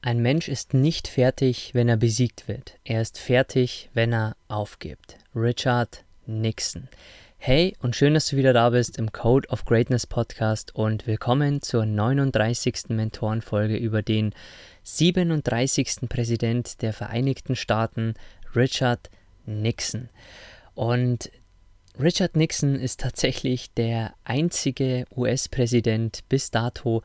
Ein Mensch ist nicht fertig, wenn er besiegt wird. Er ist fertig, wenn er aufgibt. Richard Nixon. Hey und schön, dass du wieder da bist im Code of Greatness Podcast und willkommen zur 39. Mentorenfolge über den 37. Präsident der Vereinigten Staaten, Richard Nixon. Und Richard Nixon ist tatsächlich der einzige US-Präsident bis dato,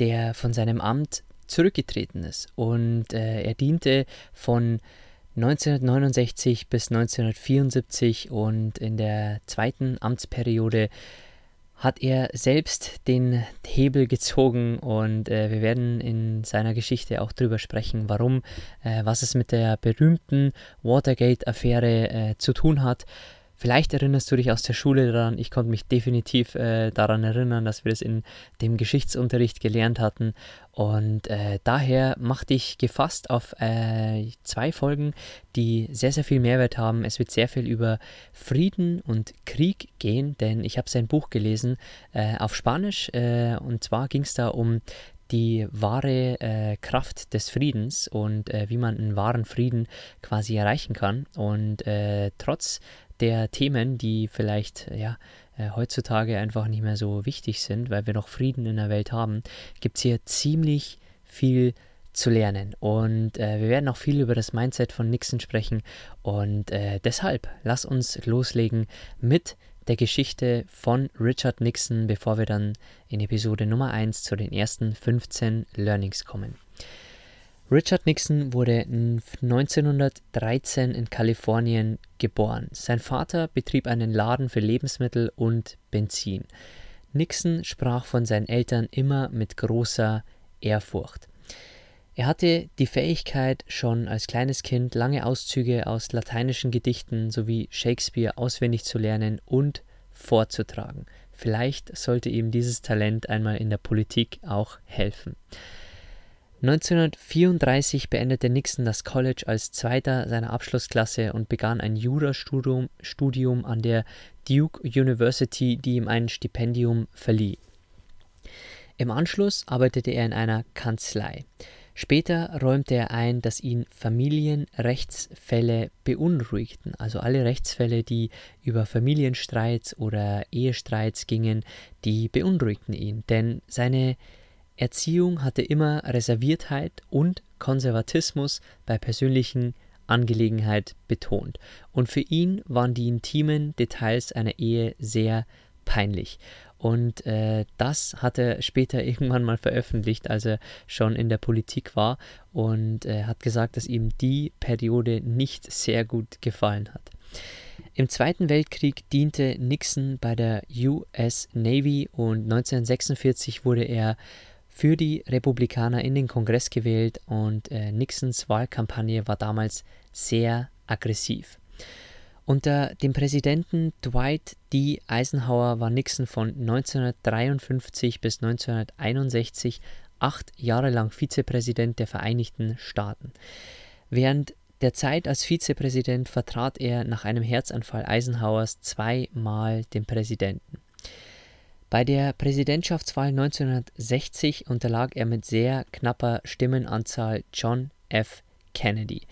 der von seinem Amt zurückgetreten ist. Und äh, er diente von 1969 bis 1974 und in der zweiten Amtsperiode hat er selbst den Hebel gezogen und äh, wir werden in seiner Geschichte auch darüber sprechen, warum, äh, was es mit der berühmten Watergate-Affäre äh, zu tun hat. Vielleicht erinnerst du dich aus der Schule daran, ich konnte mich definitiv äh, daran erinnern, dass wir das in dem Geschichtsunterricht gelernt hatten. Und äh, daher mach dich gefasst auf äh, zwei Folgen, die sehr, sehr viel Mehrwert haben. Es wird sehr viel über Frieden und Krieg gehen, denn ich habe sein Buch gelesen äh, auf Spanisch. Äh, und zwar ging es da um die wahre äh, Kraft des Friedens und äh, wie man einen wahren Frieden quasi erreichen kann. Und äh, trotz der Themen, die vielleicht ja, äh, heutzutage einfach nicht mehr so wichtig sind, weil wir noch Frieden in der Welt haben, gibt es hier ziemlich viel zu lernen. Und äh, wir werden auch viel über das Mindset von Nixon sprechen. Und äh, deshalb lass uns loslegen mit der Geschichte von Richard Nixon, bevor wir dann in Episode Nummer 1 zu den ersten 15 Learnings kommen. Richard Nixon wurde 1913 in Kalifornien geboren. Sein Vater betrieb einen Laden für Lebensmittel und Benzin. Nixon sprach von seinen Eltern immer mit großer Ehrfurcht. Er hatte die Fähigkeit, schon als kleines Kind lange Auszüge aus lateinischen Gedichten sowie Shakespeare auswendig zu lernen und vorzutragen. Vielleicht sollte ihm dieses Talent einmal in der Politik auch helfen. 1934 beendete Nixon das College als Zweiter seiner Abschlussklasse und begann ein Jurastudium Studium an der Duke University, die ihm ein Stipendium verlieh. Im Anschluss arbeitete er in einer Kanzlei. Später räumte er ein, dass ihn Familienrechtsfälle beunruhigten, also alle Rechtsfälle, die über Familienstreits oder Ehestreits gingen, die beunruhigten ihn, denn seine Erziehung hatte immer Reserviertheit und Konservatismus bei persönlichen Angelegenheiten betont, und für ihn waren die intimen Details einer Ehe sehr peinlich. Und äh, das hat er später irgendwann mal veröffentlicht, als er schon in der Politik war und äh, hat gesagt, dass ihm die Periode nicht sehr gut gefallen hat. Im Zweiten Weltkrieg diente Nixon bei der US Navy und 1946 wurde er für die Republikaner in den Kongress gewählt und äh, Nixons Wahlkampagne war damals sehr aggressiv. Unter dem Präsidenten Dwight D. Eisenhower war Nixon von 1953 bis 1961 acht Jahre lang Vizepräsident der Vereinigten Staaten. Während der Zeit als Vizepräsident vertrat er nach einem Herzanfall Eisenhowers zweimal den Präsidenten. Bei der Präsidentschaftswahl 1960 unterlag er mit sehr knapper Stimmenanzahl John F. Kennedy.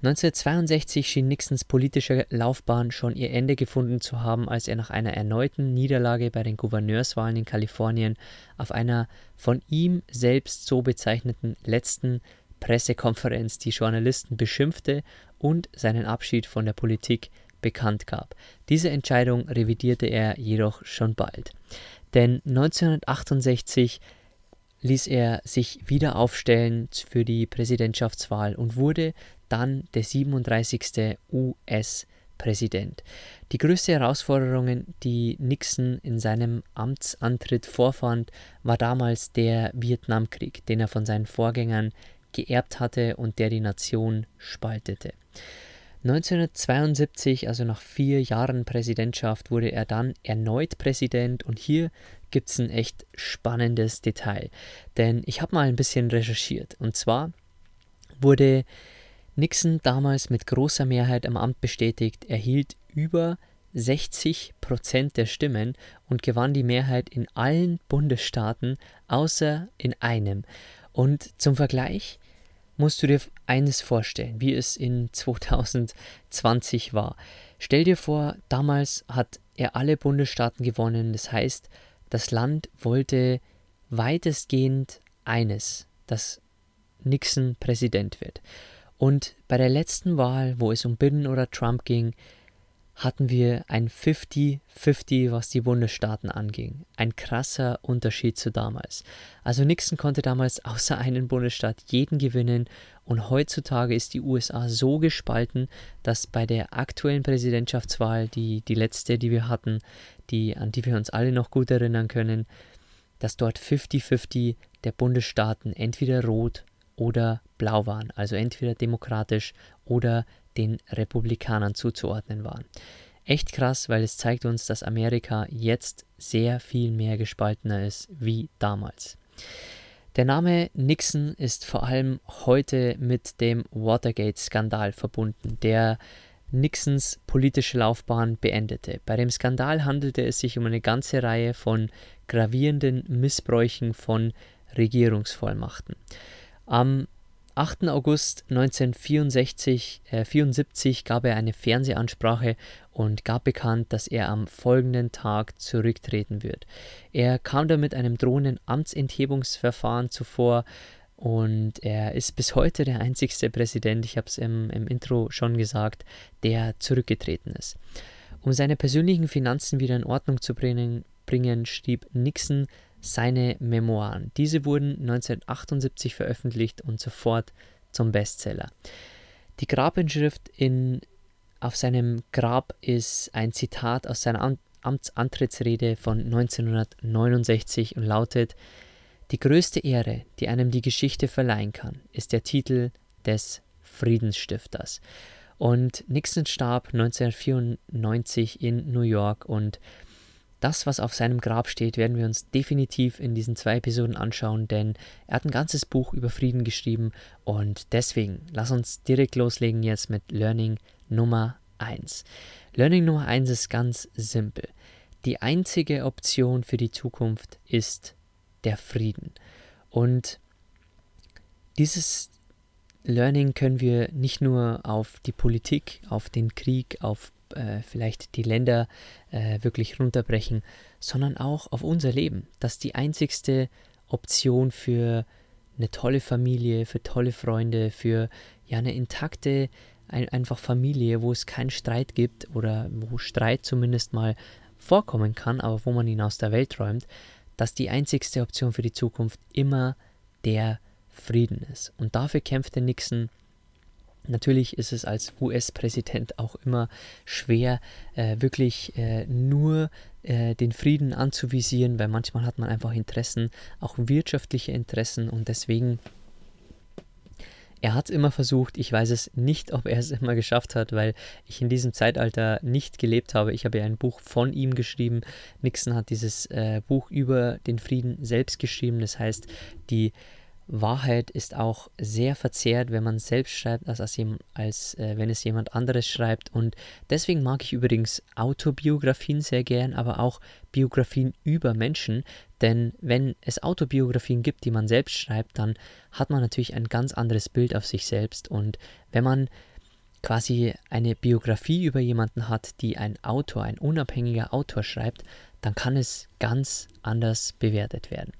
1962 schien Nixons politische Laufbahn schon ihr Ende gefunden zu haben, als er nach einer erneuten Niederlage bei den Gouverneurswahlen in Kalifornien auf einer von ihm selbst so bezeichneten letzten Pressekonferenz die Journalisten beschimpfte und seinen Abschied von der Politik bekannt gab. Diese Entscheidung revidierte er jedoch schon bald. Denn 1968 ließ er sich wieder aufstellen für die Präsidentschaftswahl und wurde dann der 37. US-Präsident. Die größte Herausforderung, die Nixon in seinem Amtsantritt vorfand, war damals der Vietnamkrieg, den er von seinen Vorgängern geerbt hatte und der die Nation spaltete. 1972, also nach vier Jahren Präsidentschaft, wurde er dann erneut Präsident und hier gibt es ein echt spannendes Detail. Denn ich habe mal ein bisschen recherchiert und zwar wurde Nixon damals mit großer Mehrheit am Amt bestätigt, erhielt über 60 Prozent der Stimmen und gewann die Mehrheit in allen Bundesstaaten außer in einem. Und zum Vergleich, musst du dir eines vorstellen, wie es in 2020 war. Stell dir vor, damals hat er alle Bundesstaaten gewonnen. Das heißt, das Land wollte weitestgehend eines, dass Nixon Präsident wird. Und bei der letzten Wahl, wo es um Biden oder Trump ging, hatten wir ein 50-50, was die Bundesstaaten anging. Ein krasser Unterschied zu damals. Also Nixon konnte damals außer einen Bundesstaat jeden gewinnen und heutzutage ist die USA so gespalten, dass bei der aktuellen Präsidentschaftswahl, die, die letzte, die wir hatten, die, an die wir uns alle noch gut erinnern können, dass dort 50-50 der Bundesstaaten entweder rot oder blau waren, also entweder demokratisch oder den Republikanern zuzuordnen waren. Echt krass, weil es zeigt uns, dass Amerika jetzt sehr viel mehr gespaltener ist wie damals. Der Name Nixon ist vor allem heute mit dem Watergate-Skandal verbunden, der Nixons politische Laufbahn beendete. Bei dem Skandal handelte es sich um eine ganze Reihe von gravierenden Missbräuchen von Regierungsvollmachten. Am 8. August 1974 äh, gab er eine Fernsehansprache und gab bekannt, dass er am folgenden Tag zurücktreten wird. Er kam damit einem drohenden Amtsenthebungsverfahren zuvor und er ist bis heute der einzigste Präsident, ich habe es im, im Intro schon gesagt, der zurückgetreten ist. Um seine persönlichen Finanzen wieder in Ordnung zu bringen, bringen schrieb Nixon seine Memoiren. Diese wurden 1978 veröffentlicht und sofort zum Bestseller. Die Grabinschrift in, auf seinem Grab ist ein Zitat aus seiner Amtsantrittsrede von 1969 und lautet: Die größte Ehre, die einem die Geschichte verleihen kann, ist der Titel des Friedensstifters. Und Nixon starb 1994 in New York und das, was auf seinem Grab steht, werden wir uns definitiv in diesen zwei Episoden anschauen, denn er hat ein ganzes Buch über Frieden geschrieben und deswegen lass uns direkt loslegen jetzt mit Learning Nummer 1. Learning Nummer 1 ist ganz simpel. Die einzige Option für die Zukunft ist der Frieden. Und dieses Learning können wir nicht nur auf die Politik, auf den Krieg, auf äh, vielleicht die Länder äh, wirklich runterbrechen, sondern auch auf unser Leben. Das ist die einzigste Option für eine tolle Familie, für tolle Freunde, für ja eine intakte ein, einfach Familie, wo es keinen Streit gibt oder wo Streit zumindest mal vorkommen kann, aber wo man ihn aus der Welt räumt, dass die einzigste Option für die Zukunft immer der Frieden ist. Und dafür kämpfte Nixon Natürlich ist es als US-Präsident auch immer schwer, äh, wirklich äh, nur äh, den Frieden anzuvisieren, weil manchmal hat man einfach Interessen, auch wirtschaftliche Interessen und deswegen, er hat es immer versucht, ich weiß es nicht, ob er es immer geschafft hat, weil ich in diesem Zeitalter nicht gelebt habe. Ich habe ja ein Buch von ihm geschrieben. Nixon hat dieses äh, Buch über den Frieden selbst geschrieben, das heißt, die Wahrheit ist auch sehr verzerrt, wenn man selbst schreibt, als, als, als äh, wenn es jemand anderes schreibt. Und deswegen mag ich übrigens Autobiografien sehr gern, aber auch Biografien über Menschen. Denn wenn es Autobiografien gibt, die man selbst schreibt, dann hat man natürlich ein ganz anderes Bild auf sich selbst. Und wenn man quasi eine Biografie über jemanden hat, die ein Autor, ein unabhängiger Autor schreibt, dann kann es ganz anders bewertet werden.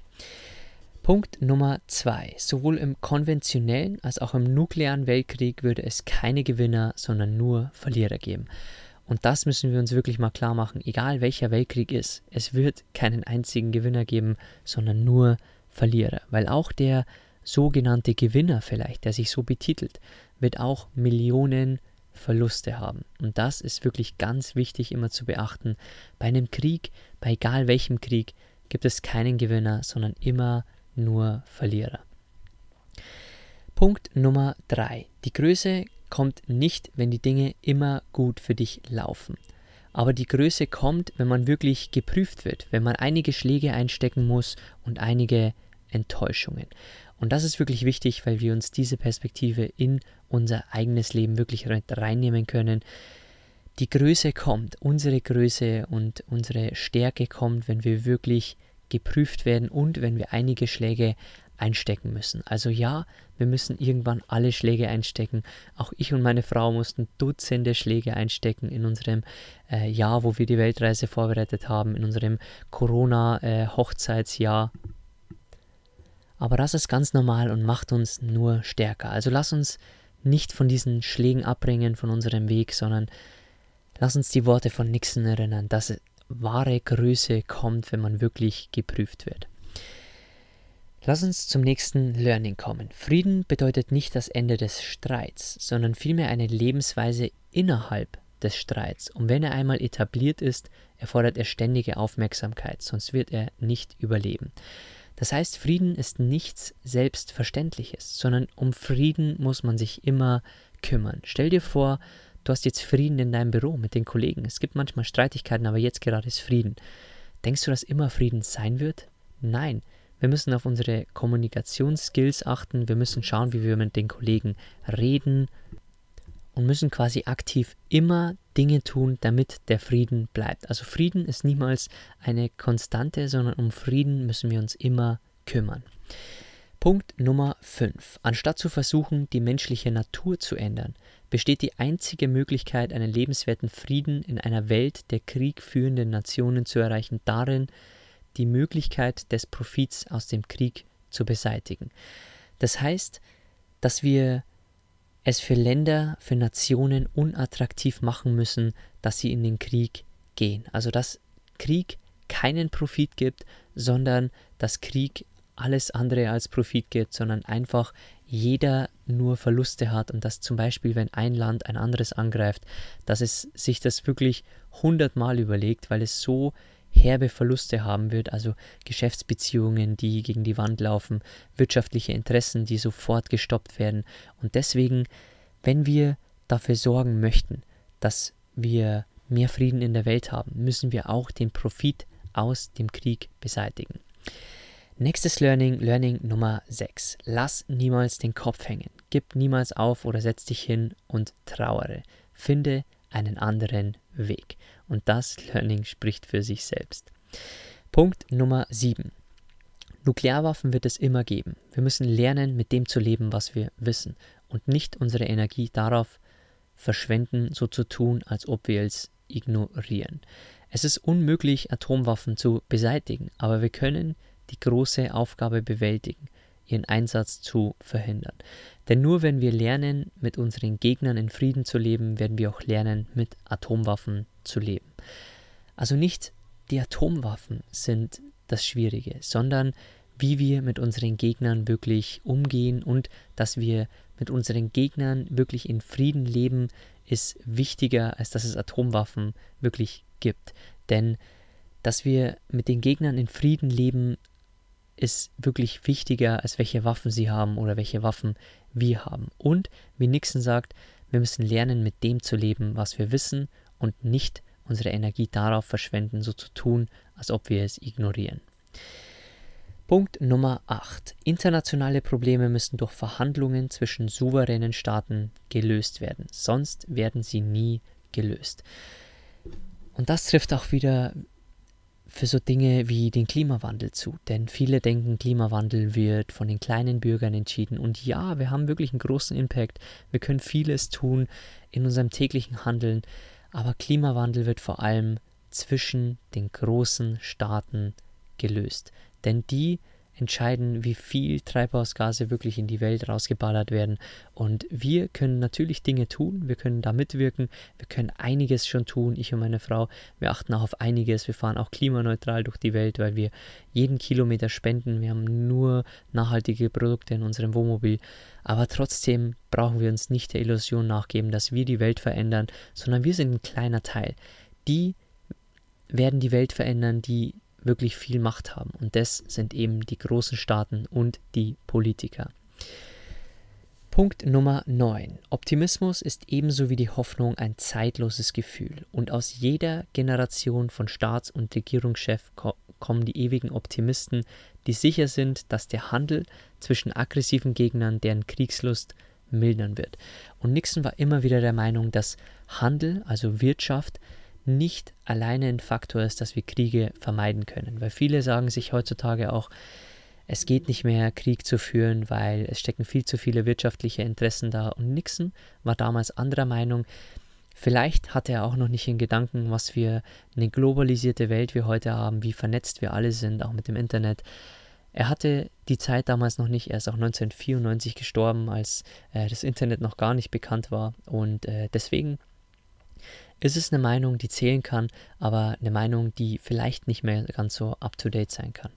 Punkt Nummer zwei. Sowohl im konventionellen als auch im nuklearen Weltkrieg würde es keine Gewinner, sondern nur Verlierer geben. Und das müssen wir uns wirklich mal klar machen, egal welcher Weltkrieg ist, es wird keinen einzigen Gewinner geben, sondern nur Verlierer. Weil auch der sogenannte Gewinner vielleicht, der sich so betitelt, wird auch Millionen Verluste haben. Und das ist wirklich ganz wichtig immer zu beachten. Bei einem Krieg, bei egal welchem Krieg, gibt es keinen Gewinner, sondern immer nur Verlierer. Punkt Nummer 3. Die Größe kommt nicht, wenn die Dinge immer gut für dich laufen. Aber die Größe kommt, wenn man wirklich geprüft wird, wenn man einige Schläge einstecken muss und einige Enttäuschungen. Und das ist wirklich wichtig, weil wir uns diese Perspektive in unser eigenes Leben wirklich reinnehmen können. Die Größe kommt, unsere Größe und unsere Stärke kommt, wenn wir wirklich geprüft werden und wenn wir einige Schläge einstecken müssen. Also ja, wir müssen irgendwann alle Schläge einstecken. Auch ich und meine Frau mussten Dutzende Schläge einstecken in unserem äh, Jahr, wo wir die Weltreise vorbereitet haben, in unserem Corona-Hochzeitsjahr. Äh, Aber das ist ganz normal und macht uns nur stärker. Also lass uns nicht von diesen Schlägen abbringen von unserem Weg, sondern lass uns die Worte von Nixon erinnern, dass wahre Größe kommt, wenn man wirklich geprüft wird. Lass uns zum nächsten Learning kommen. Frieden bedeutet nicht das Ende des Streits, sondern vielmehr eine Lebensweise innerhalb des Streits. Und wenn er einmal etabliert ist, erfordert er ständige Aufmerksamkeit, sonst wird er nicht überleben. Das heißt, Frieden ist nichts Selbstverständliches, sondern um Frieden muss man sich immer kümmern. Stell dir vor, Du hast jetzt Frieden in deinem Büro mit den Kollegen. Es gibt manchmal Streitigkeiten, aber jetzt gerade ist Frieden. Denkst du, dass immer Frieden sein wird? Nein. Wir müssen auf unsere Kommunikationsskills achten. Wir müssen schauen, wie wir mit den Kollegen reden und müssen quasi aktiv immer Dinge tun, damit der Frieden bleibt. Also Frieden ist niemals eine Konstante, sondern um Frieden müssen wir uns immer kümmern. Punkt Nummer 5. Anstatt zu versuchen, die menschliche Natur zu ändern, besteht die einzige Möglichkeit, einen lebenswerten Frieden in einer Welt der kriegführenden Nationen zu erreichen, darin, die Möglichkeit des Profits aus dem Krieg zu beseitigen. Das heißt, dass wir es für Länder, für Nationen unattraktiv machen müssen, dass sie in den Krieg gehen. Also dass Krieg keinen Profit gibt, sondern dass Krieg alles andere als Profit gibt, sondern einfach jeder nur Verluste hat und dass zum Beispiel, wenn ein Land ein anderes angreift, dass es sich das wirklich hundertmal überlegt, weil es so herbe Verluste haben wird, also Geschäftsbeziehungen, die gegen die Wand laufen, wirtschaftliche Interessen, die sofort gestoppt werden. Und deswegen, wenn wir dafür sorgen möchten, dass wir mehr Frieden in der Welt haben, müssen wir auch den Profit aus dem Krieg beseitigen. Nächstes Learning, Learning Nummer 6. Lass niemals den Kopf hängen. Gib niemals auf oder setz dich hin und trauere. Finde einen anderen Weg. Und das Learning spricht für sich selbst. Punkt Nummer 7. Nuklearwaffen wird es immer geben. Wir müssen lernen, mit dem zu leben, was wir wissen und nicht unsere Energie darauf verschwenden, so zu tun, als ob wir es ignorieren. Es ist unmöglich, Atomwaffen zu beseitigen, aber wir können die große Aufgabe bewältigen, ihren Einsatz zu verhindern. Denn nur wenn wir lernen, mit unseren Gegnern in Frieden zu leben, werden wir auch lernen, mit Atomwaffen zu leben. Also nicht die Atomwaffen sind das Schwierige, sondern wie wir mit unseren Gegnern wirklich umgehen und dass wir mit unseren Gegnern wirklich in Frieden leben, ist wichtiger, als dass es Atomwaffen wirklich gibt. Denn dass wir mit den Gegnern in Frieden leben, ist wirklich wichtiger, als welche Waffen sie haben oder welche Waffen wir haben. Und wie Nixon sagt, wir müssen lernen, mit dem zu leben, was wir wissen und nicht unsere Energie darauf verschwenden, so zu tun, als ob wir es ignorieren. Punkt Nummer 8. Internationale Probleme müssen durch Verhandlungen zwischen souveränen Staaten gelöst werden, sonst werden sie nie gelöst. Und das trifft auch wieder für so Dinge wie den Klimawandel zu. Denn viele denken, Klimawandel wird von den kleinen Bürgern entschieden. Und ja, wir haben wirklich einen großen Impact. Wir können vieles tun in unserem täglichen Handeln. Aber Klimawandel wird vor allem zwischen den großen Staaten gelöst. Denn die entscheiden, wie viel Treibhausgase wirklich in die Welt rausgeballert werden. Und wir können natürlich Dinge tun, wir können da mitwirken, wir können einiges schon tun. Ich und meine Frau, wir achten auch auf einiges. Wir fahren auch klimaneutral durch die Welt, weil wir jeden Kilometer spenden. Wir haben nur nachhaltige Produkte in unserem Wohnmobil. Aber trotzdem brauchen wir uns nicht der Illusion nachgeben, dass wir die Welt verändern, sondern wir sind ein kleiner Teil. Die werden die Welt verändern, die wirklich viel Macht haben. Und das sind eben die großen Staaten und die Politiker. Punkt Nummer 9. Optimismus ist ebenso wie die Hoffnung ein zeitloses Gefühl. Und aus jeder Generation von Staats- und Regierungschef ko kommen die ewigen Optimisten, die sicher sind, dass der Handel zwischen aggressiven Gegnern deren Kriegslust mildern wird. Und Nixon war immer wieder der Meinung, dass Handel, also Wirtschaft, nicht alleine ein Faktor ist, dass wir Kriege vermeiden können. Weil viele sagen sich heutzutage auch, es geht nicht mehr, Krieg zu führen, weil es stecken viel zu viele wirtschaftliche Interessen da. Und Nixon war damals anderer Meinung. Vielleicht hatte er auch noch nicht in Gedanken, was für eine globalisierte Welt wir heute haben, wie vernetzt wir alle sind, auch mit dem Internet. Er hatte die Zeit damals noch nicht, er ist auch 1994 gestorben, als äh, das Internet noch gar nicht bekannt war. Und äh, deswegen ist es eine Meinung, die zählen kann, aber eine Meinung, die vielleicht nicht mehr ganz so up-to-date sein kann.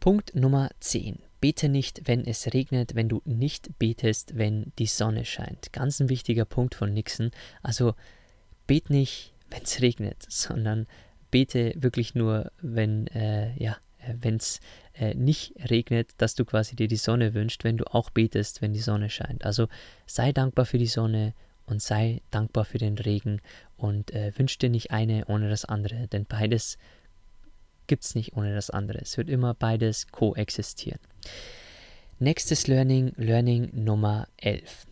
Punkt Nummer 10. Bete nicht, wenn es regnet, wenn du nicht betest, wenn die Sonne scheint. Ganz ein wichtiger Punkt von Nixon. Also bet nicht, wenn es regnet, sondern bete wirklich nur, wenn äh, ja, es äh, nicht regnet, dass du quasi dir die Sonne wünschst, wenn du auch betest, wenn die Sonne scheint. Also sei dankbar für die Sonne, und sei dankbar für den Regen und äh, wünsch dir nicht eine ohne das andere, denn beides gibt es nicht ohne das andere. Es wird immer beides koexistieren. Nächstes Learning, Learning Nummer 11.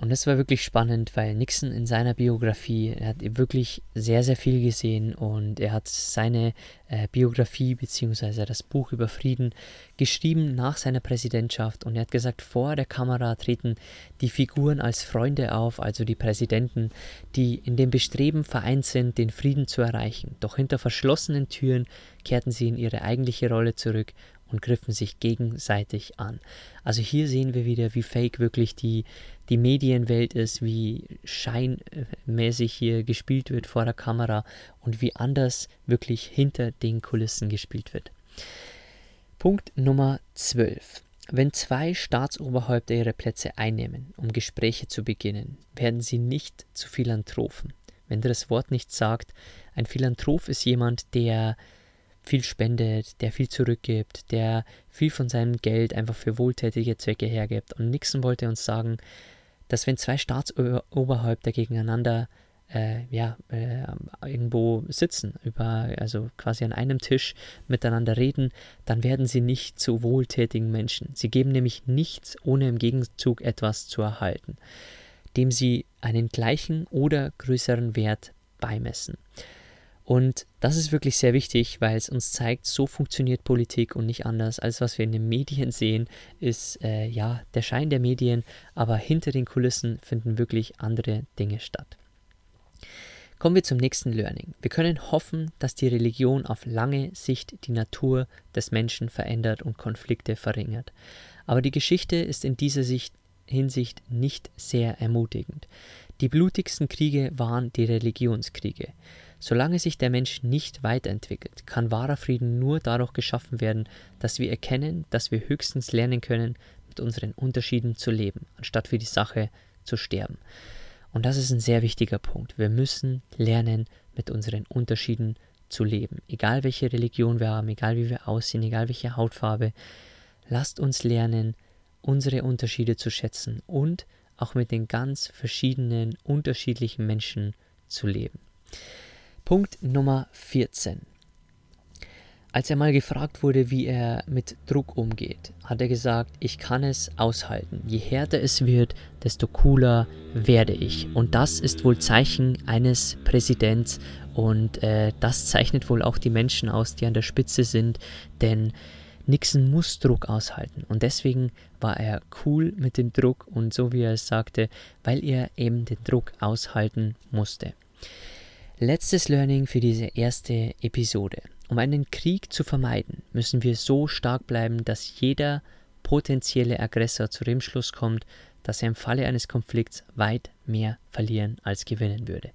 Und das war wirklich spannend, weil Nixon in seiner Biografie, er hat wirklich sehr, sehr viel gesehen und er hat seine äh, Biografie bzw. das Buch über Frieden geschrieben nach seiner Präsidentschaft und er hat gesagt, vor der Kamera treten die Figuren als Freunde auf, also die Präsidenten, die in dem Bestreben vereint sind, den Frieden zu erreichen. Doch hinter verschlossenen Türen kehrten sie in ihre eigentliche Rolle zurück und griffen sich gegenseitig an. Also hier sehen wir wieder, wie fake wirklich die, die Medienwelt ist, wie scheinmäßig hier gespielt wird vor der Kamera und wie anders wirklich hinter den Kulissen gespielt wird. Punkt Nummer 12. Wenn zwei Staatsoberhäupter ihre Plätze einnehmen, um Gespräche zu beginnen, werden sie nicht zu Philanthropen. Wenn dir das Wort nichts sagt, ein Philanthrop ist jemand, der viel spendet, der viel zurückgibt, der viel von seinem Geld einfach für wohltätige Zwecke hergibt. Und Nixon wollte uns sagen, dass wenn zwei Staatsoberhäupter gegeneinander äh, ja, äh, irgendwo sitzen, über, also quasi an einem Tisch miteinander reden, dann werden sie nicht zu wohltätigen Menschen. Sie geben nämlich nichts, ohne im Gegenzug etwas zu erhalten, dem sie einen gleichen oder größeren Wert beimessen. Und das ist wirklich sehr wichtig, weil es uns zeigt, so funktioniert Politik und nicht anders. Alles, was wir in den Medien sehen, ist äh, ja der Schein der Medien, aber hinter den Kulissen finden wirklich andere Dinge statt. Kommen wir zum nächsten Learning. Wir können hoffen, dass die Religion auf lange Sicht die Natur des Menschen verändert und Konflikte verringert. Aber die Geschichte ist in dieser Sicht, Hinsicht nicht sehr ermutigend. Die blutigsten Kriege waren die Religionskriege. Solange sich der Mensch nicht weiterentwickelt, kann wahrer Frieden nur dadurch geschaffen werden, dass wir erkennen, dass wir höchstens lernen können, mit unseren Unterschieden zu leben, anstatt für die Sache zu sterben. Und das ist ein sehr wichtiger Punkt. Wir müssen lernen, mit unseren Unterschieden zu leben. Egal welche Religion wir haben, egal wie wir aussehen, egal welche Hautfarbe, lasst uns lernen, unsere Unterschiede zu schätzen und auch mit den ganz verschiedenen, unterschiedlichen Menschen zu leben. Punkt Nummer 14. Als er mal gefragt wurde, wie er mit Druck umgeht, hat er gesagt, ich kann es aushalten. Je härter es wird, desto cooler werde ich. Und das ist wohl Zeichen eines Präsidents und äh, das zeichnet wohl auch die Menschen aus, die an der Spitze sind, denn Nixon muss Druck aushalten und deswegen war er cool mit dem Druck und so wie er es sagte, weil er eben den Druck aushalten musste. Letztes Learning für diese erste Episode. Um einen Krieg zu vermeiden, müssen wir so stark bleiben, dass jeder potenzielle Aggressor zu dem Schluss kommt, dass er im Falle eines Konflikts weit mehr verlieren als gewinnen würde.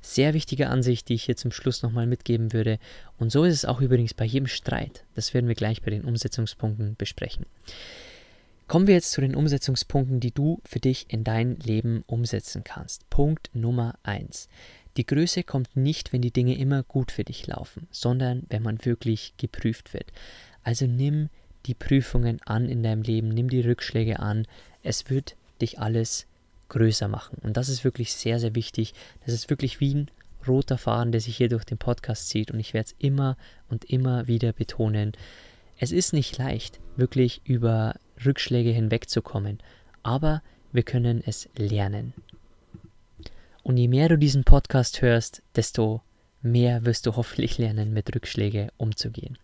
Sehr wichtige Ansicht, die ich hier zum Schluss nochmal mitgeben würde. Und so ist es auch übrigens bei jedem Streit. Das werden wir gleich bei den Umsetzungspunkten besprechen. Kommen wir jetzt zu den Umsetzungspunkten, die du für dich in dein Leben umsetzen kannst. Punkt Nummer 1. Die Größe kommt nicht, wenn die Dinge immer gut für dich laufen, sondern wenn man wirklich geprüft wird. Also nimm die Prüfungen an in deinem Leben, nimm die Rückschläge an. Es wird dich alles größer machen. Und das ist wirklich sehr, sehr wichtig. Das ist wirklich wie ein roter Faden, der sich hier durch den Podcast zieht. Und ich werde es immer und immer wieder betonen. Es ist nicht leicht, wirklich über Rückschläge hinwegzukommen, aber wir können es lernen. Und je mehr du diesen Podcast hörst, desto mehr wirst du hoffentlich lernen, mit Rückschlägen umzugehen.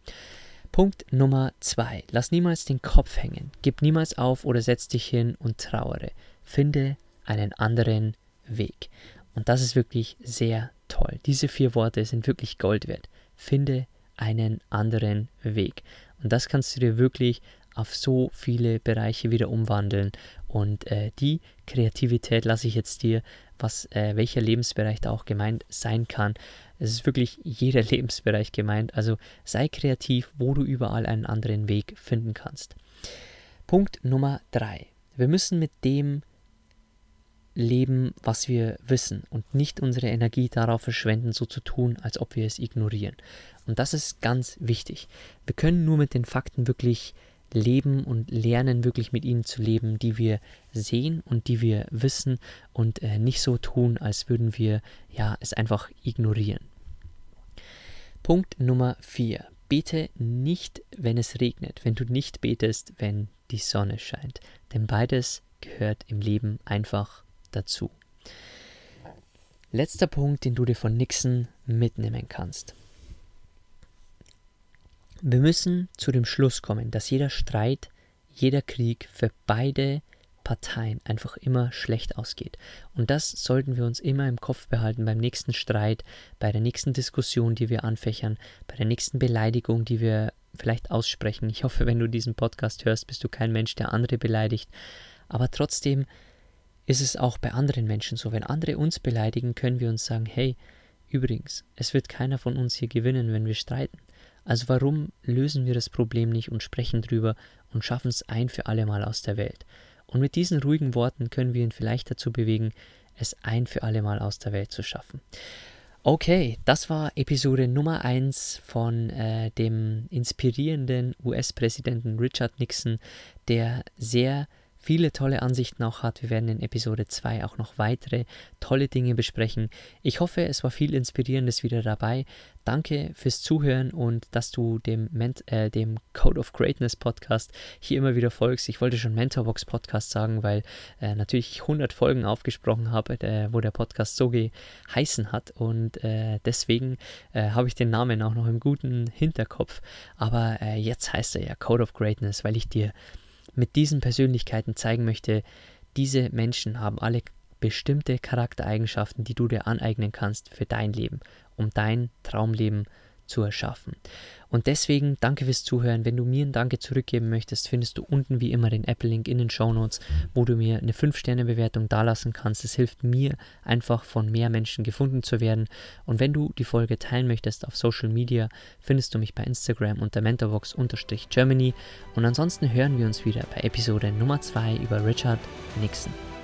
Punkt Nummer zwei. Lass niemals den Kopf hängen. Gib niemals auf oder setz dich hin und trauere. Finde einen anderen Weg. Und das ist wirklich sehr toll. Diese vier Worte sind wirklich Gold wert. Finde einen anderen Weg. Und das kannst du dir wirklich auf so viele Bereiche wieder umwandeln. Und äh, die Kreativität lasse ich jetzt dir, was äh, welcher Lebensbereich da auch gemeint sein kann. Es ist wirklich jeder Lebensbereich gemeint. Also sei kreativ, wo du überall einen anderen Weg finden kannst. Punkt Nummer drei. Wir müssen mit dem leben, was wir wissen und nicht unsere Energie darauf verschwenden, so zu tun, als ob wir es ignorieren. Und das ist ganz wichtig. Wir können nur mit den Fakten wirklich leben und lernen, wirklich mit ihnen zu leben, die wir sehen und die wir wissen und äh, nicht so tun, als würden wir ja es einfach ignorieren. Punkt Nummer 4. Bete nicht, wenn es regnet, wenn du nicht betest, wenn die Sonne scheint. Denn beides gehört im Leben einfach dazu. Letzter Punkt, den du dir von Nixon mitnehmen kannst. Wir müssen zu dem Schluss kommen, dass jeder Streit, jeder Krieg für beide Parteien einfach immer schlecht ausgeht. Und das sollten wir uns immer im Kopf behalten beim nächsten Streit, bei der nächsten Diskussion, die wir anfächern, bei der nächsten Beleidigung, die wir vielleicht aussprechen. Ich hoffe, wenn du diesen Podcast hörst, bist du kein Mensch, der andere beleidigt. Aber trotzdem ist es auch bei anderen Menschen so. Wenn andere uns beleidigen, können wir uns sagen, hey, übrigens, es wird keiner von uns hier gewinnen, wenn wir streiten. Also warum lösen wir das Problem nicht und sprechen drüber und schaffen es ein für alle Mal aus der Welt? Und mit diesen ruhigen Worten können wir ihn vielleicht dazu bewegen, es ein für alle Mal aus der Welt zu schaffen. Okay, das war Episode Nummer 1 von äh, dem inspirierenden US-Präsidenten Richard Nixon, der sehr viele tolle Ansichten auch hat. Wir werden in Episode 2 auch noch weitere tolle Dinge besprechen. Ich hoffe, es war viel Inspirierendes wieder dabei. Danke fürs Zuhören und dass du dem, Ment äh, dem Code of Greatness Podcast hier immer wieder folgst. Ich wollte schon Mentorbox Podcast sagen, weil äh, natürlich ich 100 Folgen aufgesprochen habe, äh, wo der Podcast so geheißen hat und äh, deswegen äh, habe ich den Namen auch noch im guten Hinterkopf. Aber äh, jetzt heißt er ja Code of Greatness, weil ich dir mit diesen Persönlichkeiten zeigen möchte, diese Menschen haben alle bestimmte Charaktereigenschaften, die du dir aneignen kannst für dein Leben, um dein Traumleben zu erschaffen. Und deswegen danke fürs Zuhören. Wenn du mir ein Danke zurückgeben möchtest, findest du unten wie immer den Apple-Link in den Show Notes, wo du mir eine 5-Sterne-Bewertung dalassen kannst. Es hilft mir einfach von mehr Menschen gefunden zu werden. Und wenn du die Folge teilen möchtest auf Social Media, findest du mich bei Instagram unter mentorbox-germany. Und ansonsten hören wir uns wieder bei Episode Nummer 2 über Richard Nixon.